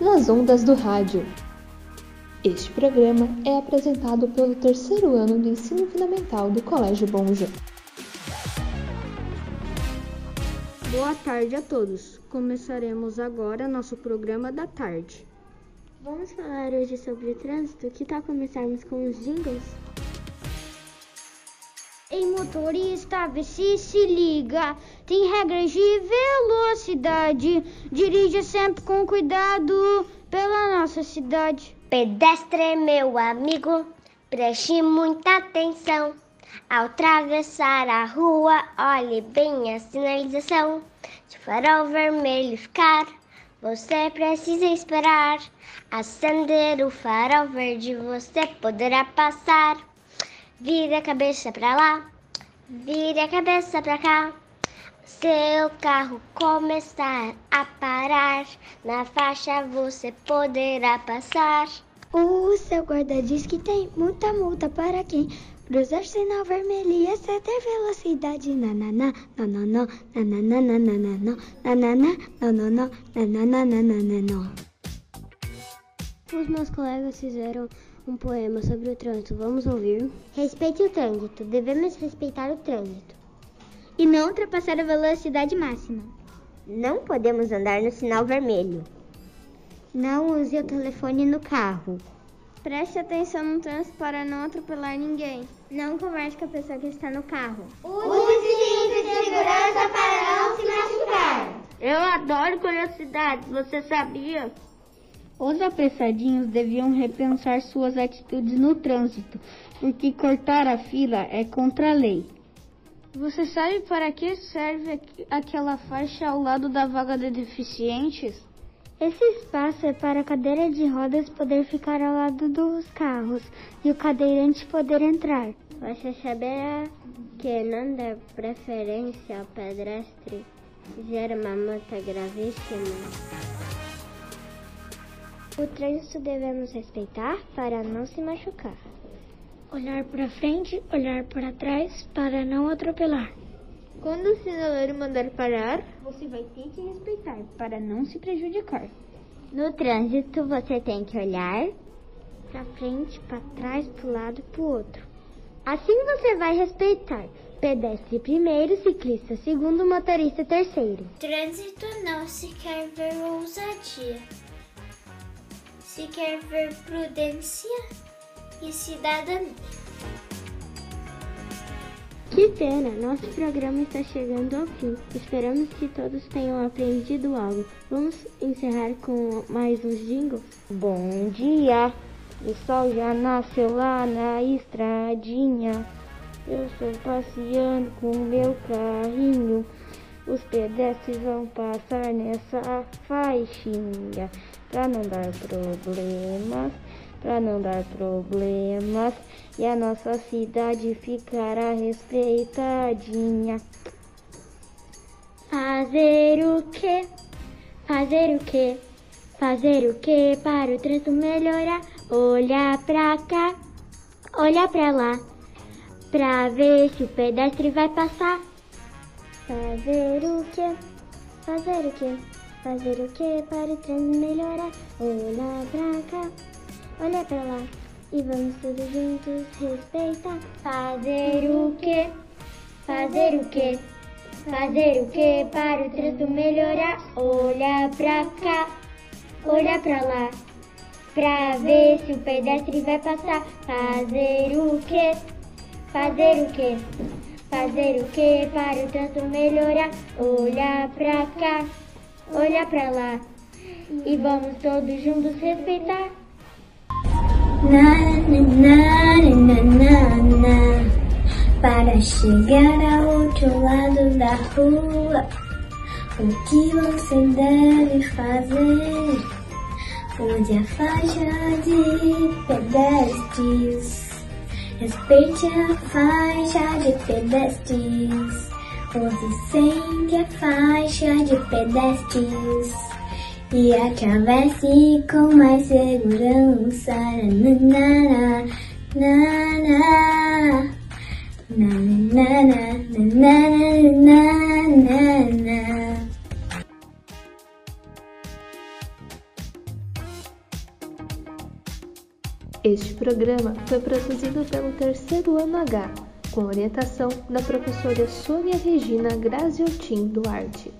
nas ondas do rádio. Este programa é apresentado pelo terceiro ano do ensino fundamental do Colégio Bonja. Boa tarde a todos. Começaremos agora nosso programa da tarde. Vamos falar hoje sobre o trânsito. Que tal começarmos com os jingles? Ei motorista, vê se se liga. Tem regras de velocidade. Dirija sempre com cuidado pela nossa cidade. Pedestre, meu amigo, preste muita atenção. Ao atravessar a rua, olhe bem a sinalização. Se o farol vermelho ficar, você precisa esperar. Acender o farol verde, você poderá passar. Vire a cabeça pra lá, vire a cabeça pra cá. Seu carro começar a parar, na faixa você poderá passar. O seu guarda diz que tem muita multa para quem cruzar sinal vermelho e exceder velocidade. Nananã, nananã, nananã, nananã, nananã, nananã, nananã, nananã. Os meus colegas fizeram um poema sobre o trânsito. Vamos ouvir? Respeite o trânsito. Devemos respeitar o trânsito. E não ultrapassar a velocidade máxima. Não podemos andar no sinal vermelho. Não use o telefone no carro. Preste atenção no trânsito para não atropelar ninguém. Não converse com a pessoa que está no carro. Use cinto de segurança para não se machucar. Eu adoro curiosidades, você sabia? Os apressadinhos deviam repensar suas atitudes no trânsito, porque cortar a fila é contra a lei. Você sabe para que serve aquela faixa ao lado da vaga de deficientes? Esse espaço é para a cadeira de rodas poder ficar ao lado dos carros e o cadeirante poder entrar. Você sabia que não dar preferência ao pedestre gera uma multa gravíssima? O trânsito devemos respeitar para não se machucar. Olhar para frente, olhar para trás para não atropelar. Quando o sinaleiro mandar parar, você vai ter que respeitar para não se prejudicar. No trânsito, você tem que olhar para frente, para trás, para o lado, para o outro. Assim você vai respeitar pedestre primeiro, ciclista segundo, motorista terceiro. Trânsito não se quer ver ousadia se quer ver prudência e cidadania. Que pena, nosso programa está chegando ao fim. Esperamos que todos tenham aprendido algo. Vamos encerrar com mais uns jingles? Bom dia, o sol já nasceu lá na estradinha. Eu estou passeando com meu carrinho. Os pedestres vão passar nessa faixinha para não dar problemas, para não dar problemas e a nossa cidade ficará respeitadinha. Fazer o que? Fazer o que? Fazer o que para o trânsito melhorar? Olhar pra cá, olhar pra lá, pra ver se o pedestre vai passar. Fazer o que? Fazer o que? Fazer o que para o trânsito melhorar? Olhar pra cá, olhar pra lá e vamos todos juntos respeitar. Fazer o que? Fazer o que? Fazer o que para o trânsito melhorar? Olhar pra cá, olhar pra lá pra ver se o pedestre vai passar. Fazer o que? Fazer o que? Fazer o que para o trânsito melhorar? Olhar pra cá, olhar pra lá e vamos todos juntos respeitar. Na, na, na, na, na, Para chegar ao outro lado da rua, o que você deve fazer? Use a faixa de pedestres. Respeite a faixa de pedestres. Use sempre a faixa de pedestres. E atravesse com mais segurança. Na, na, na, na, na, Este programa foi produzido pelo terceiro ano H, com orientação da professora Sônia Regina Graziotin Duarte.